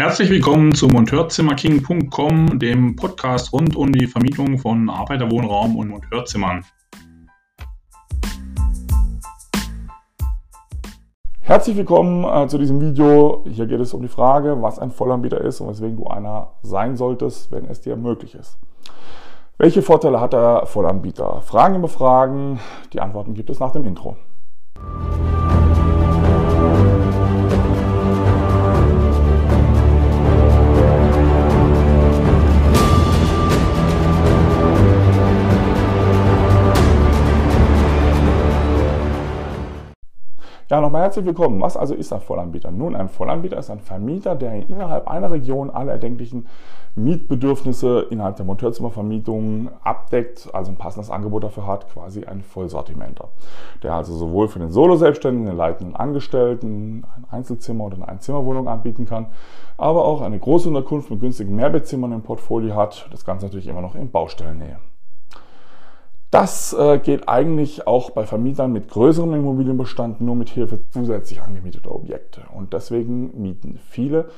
Herzlich willkommen zu Monteurzimmerking.com, dem Podcast rund um die Vermietung von Arbeiterwohnraum und Monteurzimmern. Herzlich willkommen äh, zu diesem Video. Hier geht es um die Frage, was ein Vollanbieter ist und weswegen du einer sein solltest, wenn es dir möglich ist. Welche Vorteile hat der Vollanbieter? Fragen über Fragen. Die Antworten gibt es nach dem Intro. Ja, nochmal herzlich willkommen. Was also ist ein Vollanbieter? Nun, ein Vollanbieter ist ein Vermieter, der innerhalb einer Region alle erdenklichen Mietbedürfnisse innerhalb der Monteurzimmervermietung abdeckt, also ein passendes Angebot dafür hat, quasi ein Vollsortimenter. Der also sowohl für den Solo-Selbstständigen, den leitenden Angestellten ein Einzelzimmer oder eine Einzimmerwohnung anbieten kann, aber auch eine große Unterkunft mit günstigen Mehrbettzimmern im Portfolio hat. Das Ganze natürlich immer noch in Baustellennähe. Das äh, geht eigentlich auch bei Vermietern mit größerem Immobilienbestand nur mit Hilfe zusätzlich angemieteter Objekte. Und deswegen mieten viele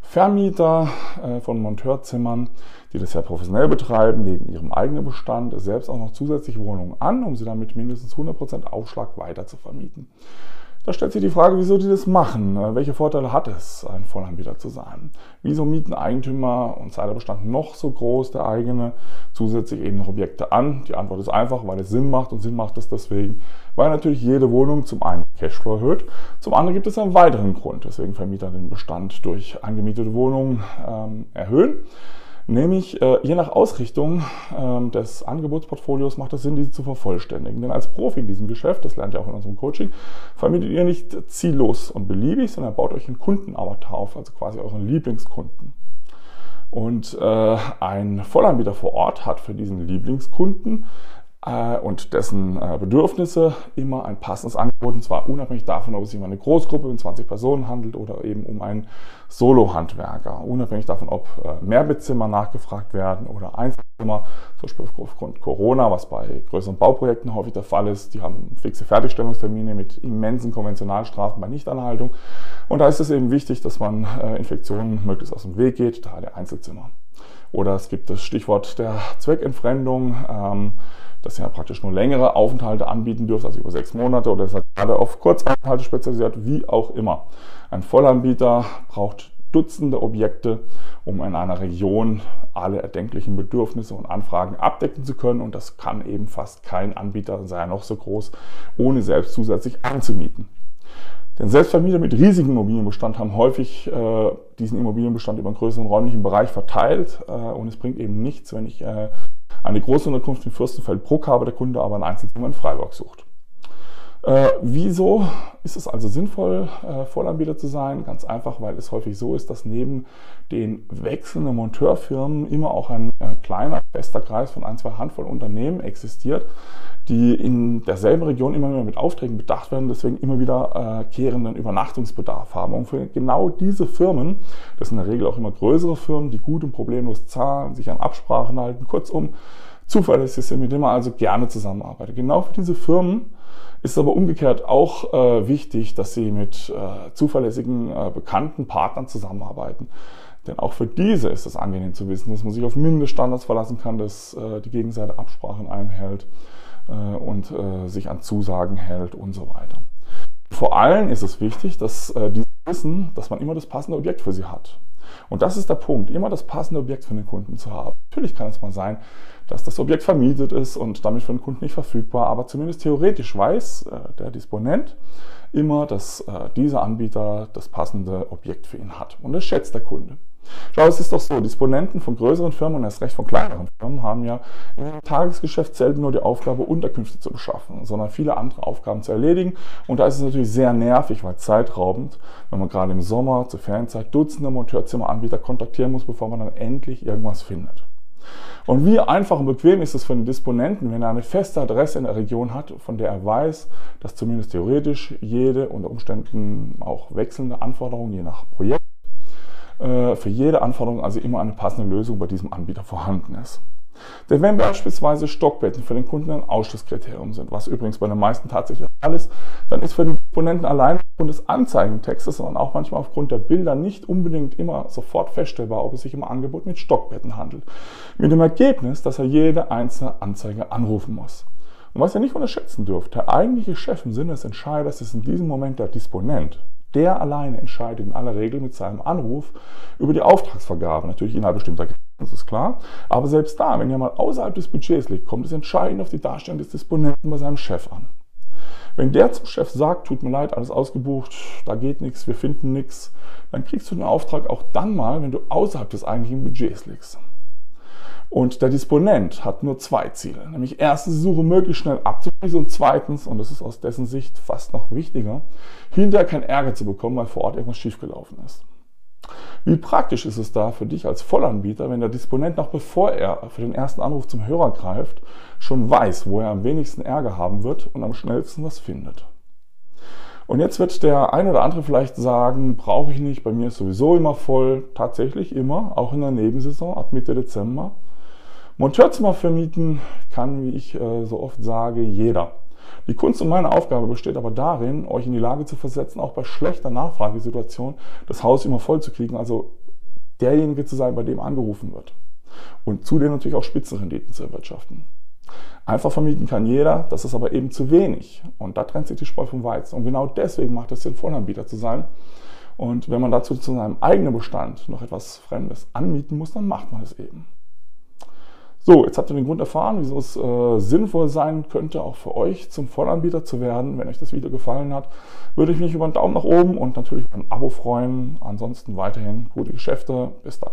Vermieter äh, von Monteurzimmern, die das ja professionell betreiben, neben ihrem eigenen Bestand selbst auch noch zusätzlich Wohnungen an, um sie dann mit mindestens 100% Aufschlag weiter zu vermieten. Da stellt sich die Frage, wieso die das machen. Äh, welche Vorteile hat es, ein Vollanbieter zu sein? Wieso mieten Eigentümer und sei der Bestand noch so groß, der eigene, zusätzlich eben noch Objekte an? Die Antwort ist einfach, weil es Sinn macht und Sinn macht es deswegen, weil natürlich jede Wohnung zum einen Cashflow erhöht, zum anderen gibt es einen weiteren Grund, weswegen Vermieter den Bestand durch angemietete Wohnungen ähm, erhöhen. Nämlich äh, je nach Ausrichtung ähm, des Angebotsportfolios macht es Sinn, diese zu vervollständigen. Denn als Profi in diesem Geschäft, das lernt ihr auch in unserem Coaching, vermietet ihr nicht ziellos und beliebig, sondern baut euch einen Kundenavatar auf, also quasi euren Lieblingskunden. Und äh, ein Vollanbieter vor Ort hat für diesen Lieblingskunden äh, und dessen äh, Bedürfnisse immer ein passendes Angebot, und zwar unabhängig davon, ob es sich um eine Großgruppe mit 20 Personen handelt oder eben um einen Solo-Handwerker, unabhängig davon, ob äh, Mehrbettzimmer nachgefragt werden oder Einzelzimmer, zum Beispiel aufgrund Corona, was bei größeren Bauprojekten häufig der Fall ist. Die haben fixe Fertigstellungstermine mit immensen Konventionalstrafen bei Nichtanhaltung. Und da ist es eben wichtig, dass man Infektionen möglichst aus dem Weg geht, daher der Einzelzimmer. Oder es gibt das Stichwort der Zweckentfremdung. Ähm, dass ihr praktisch nur längere Aufenthalte anbieten dürft, also über sechs Monate oder seid gerade auf Kurzaufenthalte spezialisiert, wie auch immer. Ein Vollanbieter braucht Dutzende Objekte, um in einer Region alle erdenklichen Bedürfnisse und Anfragen abdecken zu können. Und das kann eben fast kein Anbieter, sei er noch so groß, ohne selbst zusätzlich anzumieten. Denn Selbstvermieter mit riesigem Immobilienbestand haben häufig äh, diesen Immobilienbestand über einen größeren räumlichen Bereich verteilt. Äh, und es bringt eben nichts, wenn ich äh, eine große Unterkunft in Fürstenfeldbruck habe, der Kunde aber ein Einzelzimmer in Freiburg sucht. Äh, wieso ist es also sinnvoll, äh, Vollanbieter zu sein? Ganz einfach, weil es häufig so ist, dass neben den wechselnden Monteurfirmen immer auch ein äh, kleiner, fester Kreis von ein, zwei Handvoll Unternehmen existiert, die in derselben Region immer wieder mit Aufträgen bedacht werden, deswegen immer wieder äh, kehrenden Übernachtungsbedarf haben. Und für genau diese Firmen, das sind in der Regel auch immer größere Firmen, die gut und problemlos zahlen, sich an Absprachen halten, kurzum zuverlässig sind, mit denen man also gerne zusammenarbeitet. Genau für diese Firmen ist aber umgekehrt auch äh, wichtig, dass sie mit äh, zuverlässigen, äh, bekannten Partnern zusammenarbeiten. Denn auch für diese ist es angenehm zu wissen, dass man sich auf Mindeststandards verlassen kann, dass äh, die Gegenseite Absprachen einhält äh, und äh, sich an Zusagen hält und so weiter. Vor allem ist es wichtig, dass die wissen, dass man immer das passende Objekt für sie hat. Und das ist der Punkt, immer das passende Objekt für den Kunden zu haben. Natürlich kann es mal sein, dass das Objekt vermietet ist und damit für den Kunden nicht verfügbar, aber zumindest theoretisch weiß äh, der Disponent immer, dass äh, dieser Anbieter das passende Objekt für ihn hat. Und das schätzt der Kunde. Schau, es ist doch so, Disponenten von größeren Firmen und erst recht von kleineren Firmen haben ja im Tagesgeschäft selten nur die Aufgabe, Unterkünfte zu beschaffen, sondern viele andere Aufgaben zu erledigen. Und da ist es natürlich sehr nervig, weil zeitraubend, wenn man gerade im Sommer zur Ferienzeit Dutzende Monteurzimmeranbieter kontaktieren muss, bevor man dann endlich irgendwas findet. Und wie einfach und bequem ist es für den Disponenten, wenn er eine feste Adresse in der Region hat, von der er weiß, dass zumindest theoretisch jede unter Umständen auch wechselnde Anforderung je nach Projekt äh, für jede Anforderung also immer eine passende Lösung bei diesem Anbieter vorhanden ist. Denn wenn beispielsweise Stockbetten für den Kunden ein Ausschlusskriterium sind, was übrigens bei den meisten tatsächlich ist, dann ist für den Disponenten allein aufgrund des Anzeigentextes, sondern auch manchmal aufgrund der Bilder nicht unbedingt immer sofort feststellbar, ob es sich im Angebot mit Stockbetten handelt. Mit dem Ergebnis, dass er jede einzelne Anzeige anrufen muss. Und was ihr nicht unterschätzen dürft, der eigentliche Chef im Sinne des Entscheiders ist in diesem Moment der Disponent. Der alleine entscheidet in aller Regel mit seinem Anruf über die Auftragsvergabe, natürlich innerhalb bestimmter Grenzen, das ist klar. Aber selbst da, wenn ihr mal außerhalb des Budgets liegt, kommt es entscheidend auf die Darstellung des Disponenten bei seinem Chef an. Wenn der zum Chef sagt, tut mir leid, alles ausgebucht, da geht nichts, wir finden nichts, dann kriegst du den Auftrag auch dann mal, wenn du außerhalb des eigentlichen Budgets liegst. Und der Disponent hat nur zwei Ziele. Nämlich erstens, die Suche möglichst schnell abzuschließen und zweitens, und das ist aus dessen Sicht fast noch wichtiger, hinterher keinen Ärger zu bekommen, weil vor Ort irgendwas schiefgelaufen ist. Wie praktisch ist es da für dich als Vollanbieter, wenn der Disponent noch bevor er für den ersten Anruf zum Hörer greift, schon weiß, wo er am wenigsten Ärger haben wird und am schnellsten was findet? Und jetzt wird der ein oder andere vielleicht sagen, brauche ich nicht, bei mir ist sowieso immer voll. Tatsächlich immer, auch in der Nebensaison ab Mitte Dezember. Monteurzimmer vermieten kann, wie ich äh, so oft sage, jeder. Die Kunst und meine Aufgabe besteht aber darin, euch in die Lage zu versetzen, auch bei schlechter Nachfragesituation das Haus immer voll zu kriegen, also derjenige zu sein, bei dem angerufen wird. Und zudem natürlich auch Spitzenrenditen zu erwirtschaften. Einfach vermieten kann jeder, das ist aber eben zu wenig. Und da trennt sich die Spreu vom Weizen. Und genau deswegen macht es Sinn, Vollanbieter zu sein. Und wenn man dazu zu seinem eigenen Bestand noch etwas Fremdes anmieten muss, dann macht man es eben. So, jetzt habt ihr den Grund erfahren, wieso es äh, sinnvoll sein könnte, auch für euch zum Vollanbieter zu werden. Wenn euch das Video gefallen hat, würde ich mich über einen Daumen nach oben und natürlich über ein Abo freuen. Ansonsten weiterhin gute Geschäfte. Bis dann.